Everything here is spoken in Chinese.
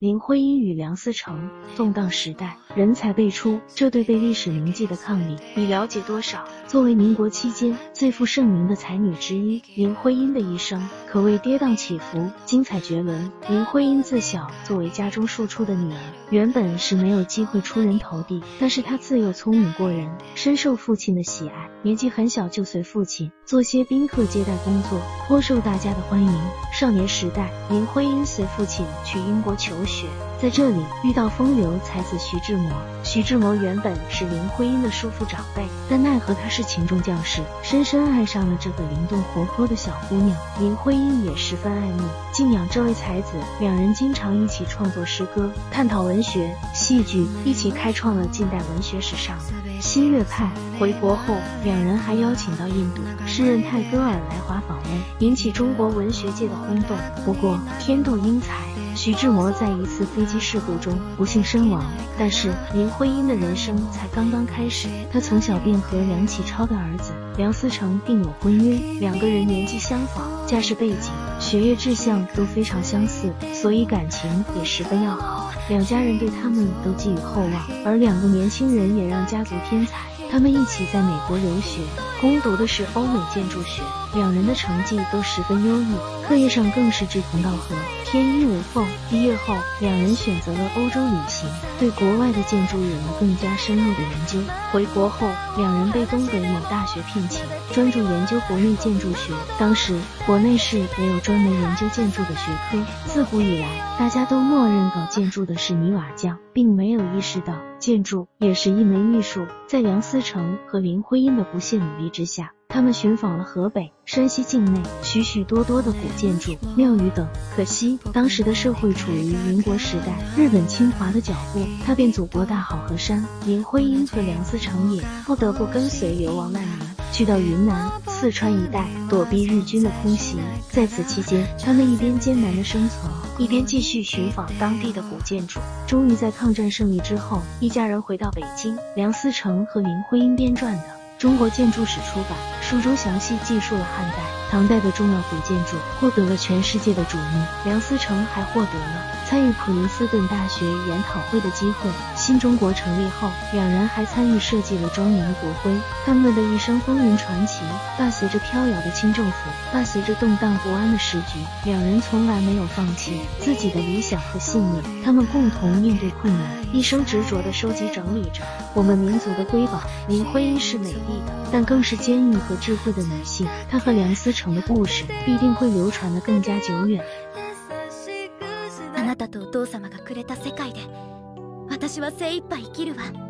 林徽因与梁思成，动荡时代，人才辈出，这对被历史铭记的伉俪，你了解多少？作为民国期间最负盛名的才女之一，林徽因的一生可谓跌宕起伏，精彩绝伦。林徽因自小作为家中庶出的女儿，原本是没有机会出人头地，但是她自幼聪明过人，深受父亲的喜爱，年纪很小就随父亲做些宾客接待工作，颇受大家的欢迎。少年时代，林徽因随父亲去英国求。学在这里遇到风流才子徐志摩。徐志摩原本是林徽因的叔父长辈，但奈何他是群众将士，深深爱上了这个灵动活泼的小姑娘。林徽因也十分爱慕、敬仰这位才子，两人经常一起创作诗歌，探讨文学、戏剧，一起开创了近代文学史上新月派。回国后，两人还邀请到印度诗人泰戈尔来华访问，引起中国文学界的轰动。不过天妒英才。徐志摩在一次飞机事故中不幸身亡，但是林徽因的人生才刚刚开始。她从小便和梁启超的儿子梁思成订有婚约，两个人年纪相仿，家世背景、学业志向都非常相似，所以感情也十分要好。两家人对他们都寄予厚望，而两个年轻人也让家族添彩。他们一起在美国留学，攻读的是欧美建筑学，两人的成绩都十分优异，课业上更是志同道合。天衣无缝。毕业后，两人选择了欧洲旅行，对国外的建筑有了更加深入的研究。回国后，两人被东北某大学聘请，专注研究国内建筑学。当时国内是没有专门研究建筑的学科，自古以来，大家都默认搞建筑的是泥瓦匠，并没有意识到建筑也是一门艺术。在梁思成和林徽因的不懈努力之下。他们寻访了河北、山西境内许许多多的古建筑、庙宇等，可惜当时的社会处于民国时代，日本侵华的脚步踏遍祖国大好河山，林徽因和梁思成也不得不跟随流亡难民，去到云南、四川一带躲避日军的空袭。在此期间，他们一边艰难的生存，一边继续寻访当地的古建筑。终于在抗战胜利之后，一家人回到北京，梁思成和林徽因编撰的《中国建筑史》出版。书中详细记述了汉代、唐代的重要古建筑，获得了全世界的瞩目。梁思成还获得了参与普林斯顿大学研讨会的机会。新中国成立后，两人还参与设计了庄严的国徽。他们的一生风云传奇，伴随着飘摇的清政府，伴随着动荡不安的时局，两人从来没有放弃自己的理想和信念。他们共同面对困难，一生执着地收集整理着我们民族的瑰宝。林徽因是美丽的，但更是坚毅和。智慧的女性，她和梁思成的故事必定会流传的更加久远。あなたとお父様がくれた世界で、 私は精一杯生きるわ。